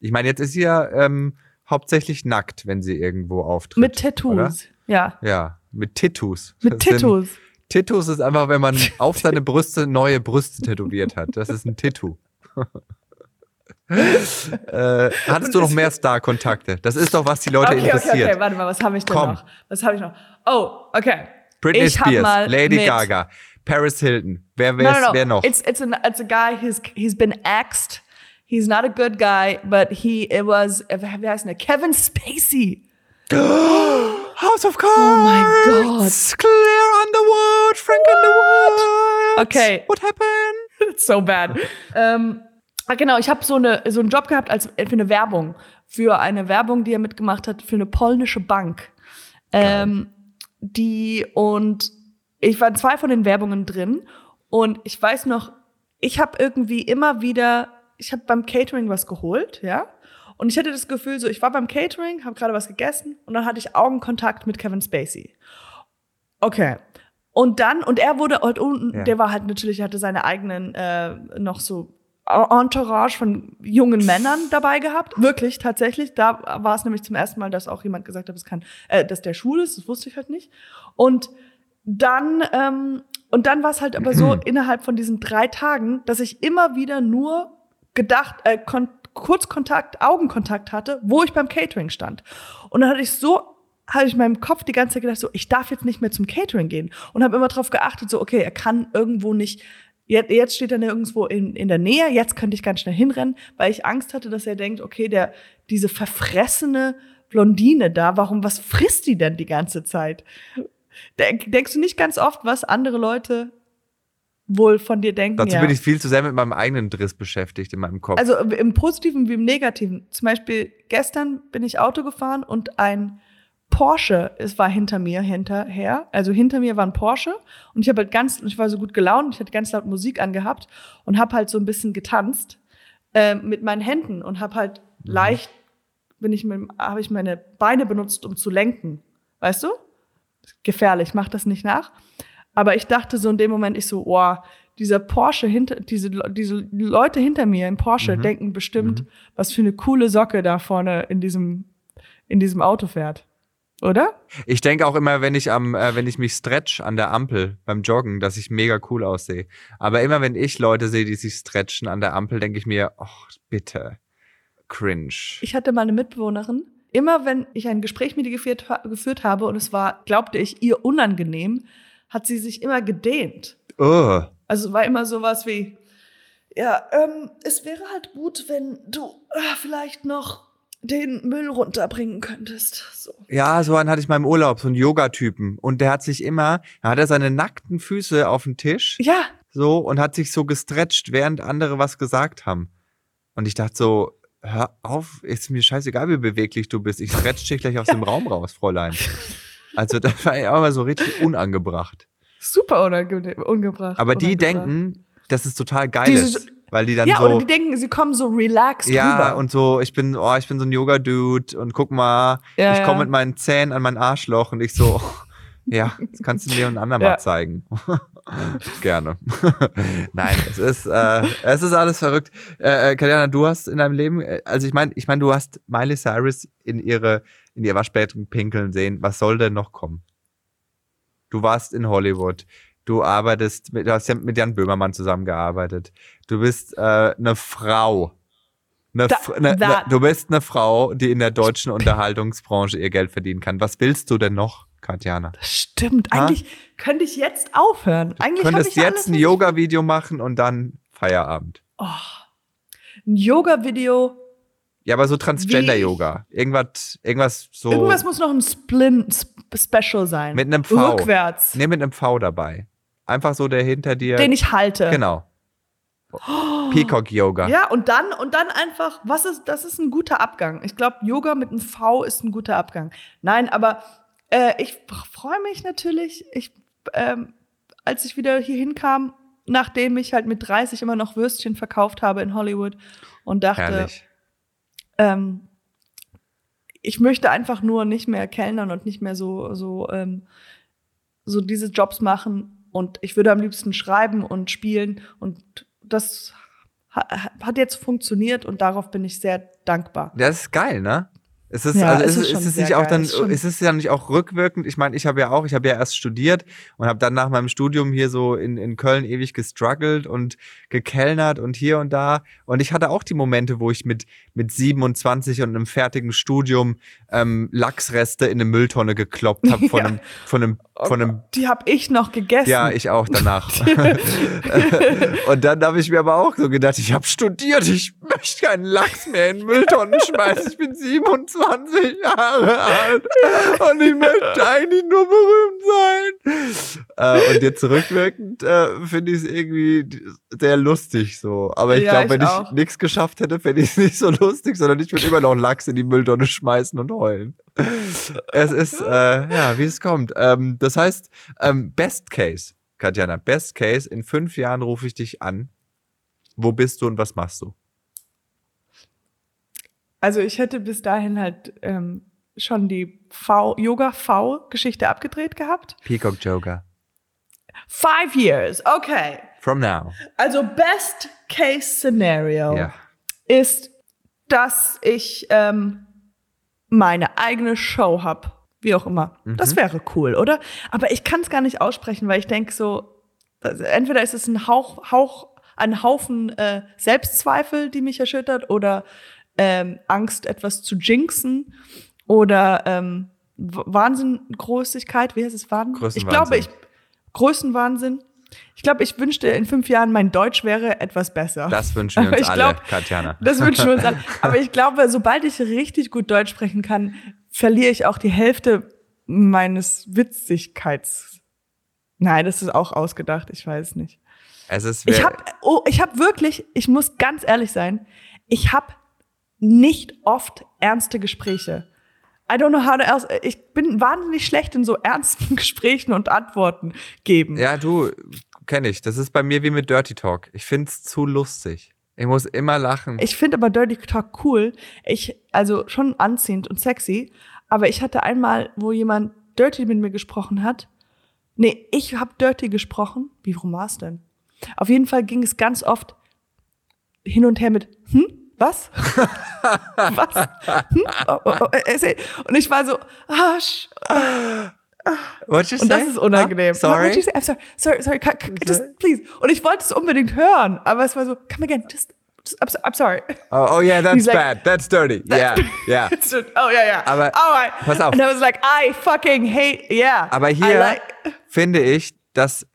Ich meine, jetzt ist sie ja ähm, hauptsächlich nackt, wenn sie irgendwo auftritt. mit Tattoos, oder? ja, Ja, mit Tattoos. mit Tattoos. Tattoos ist einfach, wenn man auf seine Brüste neue Brüste tätowiert hat. Das ist ein Tattoo. äh, hattest du noch mehr Star-Kontakte? Das ist doch, was die Leute Okay, okay, interessiert. okay, warte mal, was habe ich denn Komm. noch? Was habe ich noch? Oh, okay. Britney Ich Spears, Lady mit- Gaga, Paris Hilton. Wer, wer, no, no, no. wer noch? It's it's a it's a guy. He's he's been axed. He's not a good guy, but he it was wie heißt der? Kevin Spacey. House of Cards. Oh mein Gott. Claire Underwood, Frank Underwood. Okay. What happened? It's so bad. ähm, ah, genau, ich habe so eine so einen Job gehabt als für eine Werbung für eine Werbung, die er mitgemacht hat für eine polnische Bank. Ähm, die und ich war in zwei von den Werbungen drin Und ich weiß noch, ich habe irgendwie immer wieder, ich habe beim Catering was geholt, ja. Und ich hatte das Gefühl, so ich war beim Catering, habe gerade was gegessen und dann hatte ich Augenkontakt mit Kevin Spacey. Okay. Und dann, und er wurde halt unten, Ja. der war halt natürlich, hatte seine eigenen äh, noch so Entourage von jungen Männern dabei gehabt. Wirklich, tatsächlich. Da war es nämlich zum ersten Mal, dass auch jemand gesagt hat, es kann, äh, dass der schwul ist. Das wusste ich halt nicht. Und dann, ähm, und dann war es halt aber so innerhalb von diesen drei Tagen, dass ich immer wieder nur gedacht, äh, kon Kurzkontakt, Augenkontakt hatte, wo ich beim Catering stand. Und dann hatte ich so, hatte ich in meinem Kopf die ganze Zeit gedacht, so, ich darf jetzt nicht mehr zum Catering gehen. Und habe immer darauf geachtet, so, okay, er kann irgendwo nicht, jetzt, jetzt steht er nirgendwo in, in der Nähe, jetzt könnte ich ganz schnell hinrennen, weil ich Angst hatte, dass er denkt, okay, der, diese verfressene Blondine da, warum, was frisst die denn die ganze Zeit? Denk, denkst du nicht ganz oft, was andere Leute wohl von dir denken? Dazu ja. bin ich viel zu sehr mit meinem eigenen Driss beschäftigt in meinem Kopf. Also im Positiven wie im Negativen. Zum Beispiel gestern bin ich Auto gefahren und ein Porsche, es war hinter mir hinterher, also hinter mir war ein Porsche und ich habe halt ganz, ich war so gut gelaunt, ich hatte ganz laut Musik angehabt und habe halt so ein bisschen getanzt äh, mit meinen Händen und habe halt leicht, bin ich mit, habe ich meine Beine benutzt, um zu lenken, weißt du? Gefährlich, mach das nicht nach. Aber ich dachte so in dem Moment, ich so, oh, dieser Porsche hinter, diese, diese Leute hinter mir im Porsche Mhm. denken bestimmt, was für eine coole Socke da vorne in diesem, in diesem Auto fährt. Oder? Ich denke auch immer, wenn ich am, äh, wenn ich mich stretch an der Ampel beim Joggen, dass ich mega cool aussehe. Aber immer wenn ich Leute sehe, die sich stretchen an der Ampel, denke ich mir, ach, bitte. Cringe. Ich hatte mal eine Mitbewohnerin. Immer wenn ich ein Gespräch mit ihr geführt, geführt habe und es war, glaubte ich, ihr unangenehm, hat sie sich immer gedehnt. Oh. Also war immer sowas wie, ja, ähm, es wäre halt gut, wenn du äh, vielleicht noch den Müll runterbringen könntest. So. Ja, so einen hatte ich mal im Urlaub, so einen Yoga-Typen. Und der hat sich immer, da hat er seine nackten Füße auf den Tisch, Ja, so, und hat sich so gestretcht, während andere was gesagt haben. Und ich dachte so, hör auf, ist mir scheißegal, wie beweglich du bist. Ich stretch dich gleich aus dem Raum raus, Fräulein. Also das war ja auch mal so richtig unangebracht. super unange ungebracht. Aber die unangebracht. denken, dass es total geil ist. Weil die dann Ja, so. oder die denken, sie kommen so relaxed ja, rüber. und so, ich bin, oh, ich bin so ein Yoga-Dude und guck mal, Ja, ich komme ja. mit meinen Zähnen an mein Arschloch und ich so, ja, das kannst du mir und anderen Ja. mal zeigen. Gerne. Nein, es ist, äh, es ist alles verrückt. Äh, äh, Katjana, du hast in deinem Leben, äh, also ich meine, ich meine, du hast Miley Cyrus in ihre, in ihr Waschbecken pinkeln sehen. Was soll denn noch kommen? Du warst in Hollywood. Du arbeitest, mit, du hast ja mit Jan Böhmermann zusammengearbeitet. Du bist äh, eine Frau. Eine, Da- eine, da- eine, du bist eine Frau, die in der deutschen Unterhaltungsbranche ihr Geld verdienen kann. Was willst du denn noch, Katjana? Das stimmt. Ha? Eigentlich könnte ich jetzt aufhören. Eigentlich Du könntest ich jetzt ein Yoga-Video machen und dann Feierabend. Oh. Ein Yoga-Video. Ja, aber so Transgender-Yoga. Irgendwas, irgendwas so Irgendwas muss noch ein Splin Sp Special sein. mit einem V. Rückwärts. Nee, mit einem V dabei. Einfach so der hinter dir. Den ich halte. Genau. Peacock-Yoga. Ja, und dann, und dann einfach, was ist, das ist ein guter Abgang. Ich glaube, Yoga mit einem V ist ein guter Abgang. Nein, aber äh, ich freue mich natürlich. Ich, ähm, als ich wieder hier hinkam, nachdem ich halt mit 30 immer noch Würstchen verkauft habe in Hollywood und dachte, Herrlich. Ähm, ich möchte einfach nur nicht mehr kellnern und nicht mehr so, so, ähm, so diese Jobs machen. Und ich würde am liebsten schreiben und spielen. Und das ha hat jetzt funktioniert und darauf bin ich sehr dankbar. Das ist geil, ne? Es ist, Ja, also es es ist ist, es ist nicht auch dann, ist es ist ja nicht auch rückwirkend. Ich meine, ich habe ja auch, ich habe ja erst studiert und habe dann nach meinem Studium hier so in, in Köln ewig gestruggelt und gekellnert und hier und da. Und ich hatte auch die Momente, wo ich mit, mit 27 und einem fertigen Studium ähm, Lachsreste in eine Mülltonne gekloppt habe von Ja. einem, von einem, von einem Die habe ich noch gegessen. ja, ich auch danach. und dann habe ich mir aber auch so gedacht, ich habe studiert, ich möchte keinen Lachs mehr in Mülltonnen schmeißen. Ich bin 27 Jahre alt und ich möchte eigentlich nur berühmt sein. Äh, und jetzt rückwirkend äh, finde ich es irgendwie sehr lustig so. Aber ich Ja, glaube, wenn ich nichts geschafft hätte, fände ich es nicht so lustig, sondern ich würde immer noch Lachs in die Mülltonne schmeißen und heulen. Es ist, äh, ja, wie es kommt. Ähm, das heißt, ähm, Best Case. Katjana, Best Case, in fünf Jahren rufe ich dich an. Wo bist du und was machst du? Also ich hätte bis dahin halt ähm, schon die V Yoga-V-Geschichte abgedreht gehabt. Peacock Joker. Five years, okay. From now. Also Best Case Scenario Ja. ist, dass ich ähm, meine eigene Show habe. Wie auch immer. Das wäre cool, oder? Aber ich kann es gar nicht aussprechen, weil ich denke so, also entweder ist es ein Hauch, Hauch, ein Haufen äh, Selbstzweifel, die mich erschüttert, oder ähm, Angst, etwas zu jinxen, oder ähm, Wahnsinngroßigkeit, wie heißt es, Wahnsinn? Ich glaube, ich Größenwahnsinn. Ich glaube, ich wünschte, in fünf Jahren mein Deutsch wäre etwas besser. Das wünschen wir uns Ich alle, glaub, Katjana. Das wünschen wir uns alle. Aber ich glaube, sobald ich richtig gut Deutsch sprechen kann, verliere ich auch die Hälfte meines Witzigkeits. Nein, das ist auch ausgedacht, ich weiß nicht. Es ist Ich habe oh, ich habe wirklich, ich muss ganz ehrlich sein, ich habe nicht oft ernste Gespräche. I don't know how to else. Ich bin wahnsinnig schlecht in so ernsten Gesprächen und Antworten geben. Ja, du, kenne ich. Das ist bei mir wie mit Dirty Talk. Ich find's zu lustig. Ich muss immer lachen. Ich finde aber Dirty Talk cool. Ich, also schon anziehend und sexy. Aber ich hatte einmal, wo jemand Dirty mit mir gesprochen hat. Nee, ich habe Dirty gesprochen. Wie rum war's denn? Auf jeden Fall ging es ganz oft hin und her mit, hm? Was? Was? Hm? Oh, oh, oh, und ich war so, ah, sch- What you und das say? ist unangenehm. Huh? Sorry? What you say? I'm sorry, sorry, sorry, ca- ca- just please. Und ich wollte es unbedingt hören, aber es war so, come again, just, just I'm, I'm sorry. Oh, oh yeah, that's like- bad. That's dirty. Yeah, yeah. Just- oh ja, ja. Aber oh, I, pass auf. And I was like, I fucking hate, yeah. Aber hier like, finde ich, dass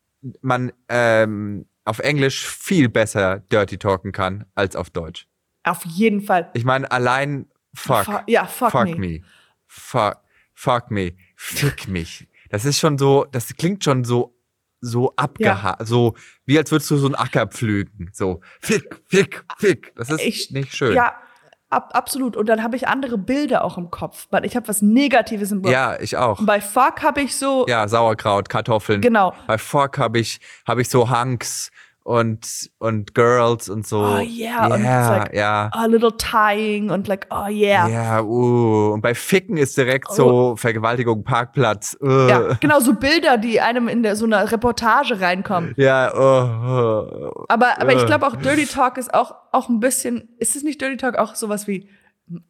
man ähm, auf Englisch viel besser Dirty talken kann als auf Deutsch. Auf jeden Fall. Ich meine, allein fuck. Fu- ja, fuck me. me. Fuck, fuck me. Fick mich. Das ist schon so, das klingt schon so, so abgehakt. So, wie als würdest du so einen Acker pflügen. So, fick, fick, fick. Das ist Ich- nicht schön. Ja, ab, absolut. Und dann habe ich andere Bilder auch im Kopf. Weil ich habe was Negatives im Kopf. Ja, ich auch. Und bei Fuck habe ich so, Ja, Sauerkraut, Kartoffeln. Genau. Bei Fuck habe ich, hab ich so Hunks und, und Girls und so. Oh, yeah, und Ja, it's like- ja. a little tying und like, oh yeah. Ja, uh. Und bei Ficken ist direkt so Vergewaltigung, Parkplatz. Uh. Oh. Ja, genau, so Bilder, die einem in der, so einer Reportage reinkommen. Ja, oh, oh. Aber, aber ich Äh. glaube auch Dirty Talk ist auch, auch ein bisschen, ist es nicht Dirty Talk auch sowas wie,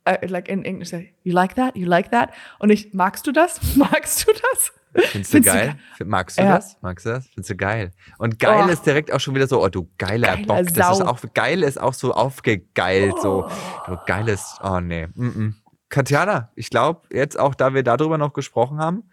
äh, like in English, say, you like that, you like that? Und ich, magst du das? Magst du das? Findest du du geil? Find- Magst du Ja. das? Magst du das? Findest du geil? Und geil Oh. ist direkt auch schon wieder so, oh du geiler Geiler Bock. Das ist Sau. auch, geil ist auch so aufgegeilt, so, du geiles, oh nee. Mm -mm. Katjana, ich glaube, jetzt auch, da wir darüber noch gesprochen haben,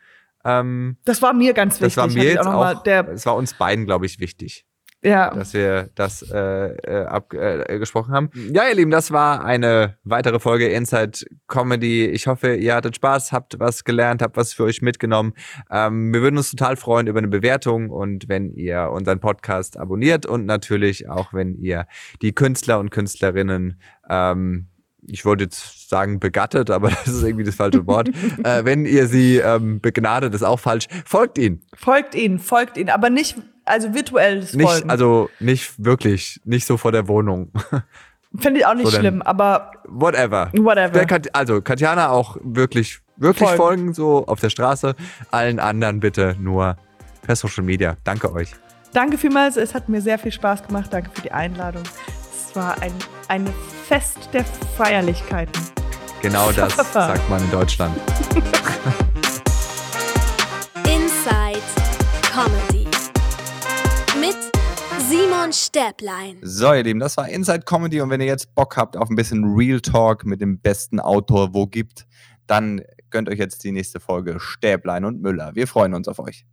ähm, Das war mir ganz wichtig. das war mir jetzt auch, mal der, das war uns beiden, glaube ich, wichtig. Ja. dass wir das äh, äh, ab, äh, gesprochen haben. Ja, ihr Lieben, das war eine weitere Folge Inside Comedy. Ich hoffe, ihr hattet Spaß, habt was gelernt, habt was für euch mitgenommen. Ähm, wir würden uns total freuen über eine Bewertung und wenn ihr unseren Podcast abonniert und natürlich auch, wenn ihr die Künstler und Künstlerinnen ähm, ich wollte jetzt sagen begattet, aber das ist irgendwie das falsche Wort. äh, wenn ihr sie ähm, begnadet, ist auch falsch. Folgt ihnen. Folgt ihnen, folgt ihnen, aber nicht, also virtuelles Nicht, Folgen. also nicht wirklich, nicht so vor der Wohnung. Finde ich auch nicht So, schlimm, aber Whatever. Whatever. Kat also Katjana auch wirklich, wirklich Folgen. folgen. so auf der Straße. Allen anderen bitte nur per Social Media. Danke euch. danke vielmals. Es hat mir sehr viel Spaß gemacht. Danke für die Einladung. Es war ein, ein Fest der Feierlichkeiten. Genau das sagt man in Deutschland. Inside Comedy. Simon Stäblein. So, ihr Lieben, das war Inside Comedy und wenn ihr jetzt Bock habt auf ein bisschen Real Talk mit dem besten Autor, wo gibt, dann gönnt euch jetzt die nächste Folge Stäblein und Müller. Wir freuen uns auf euch.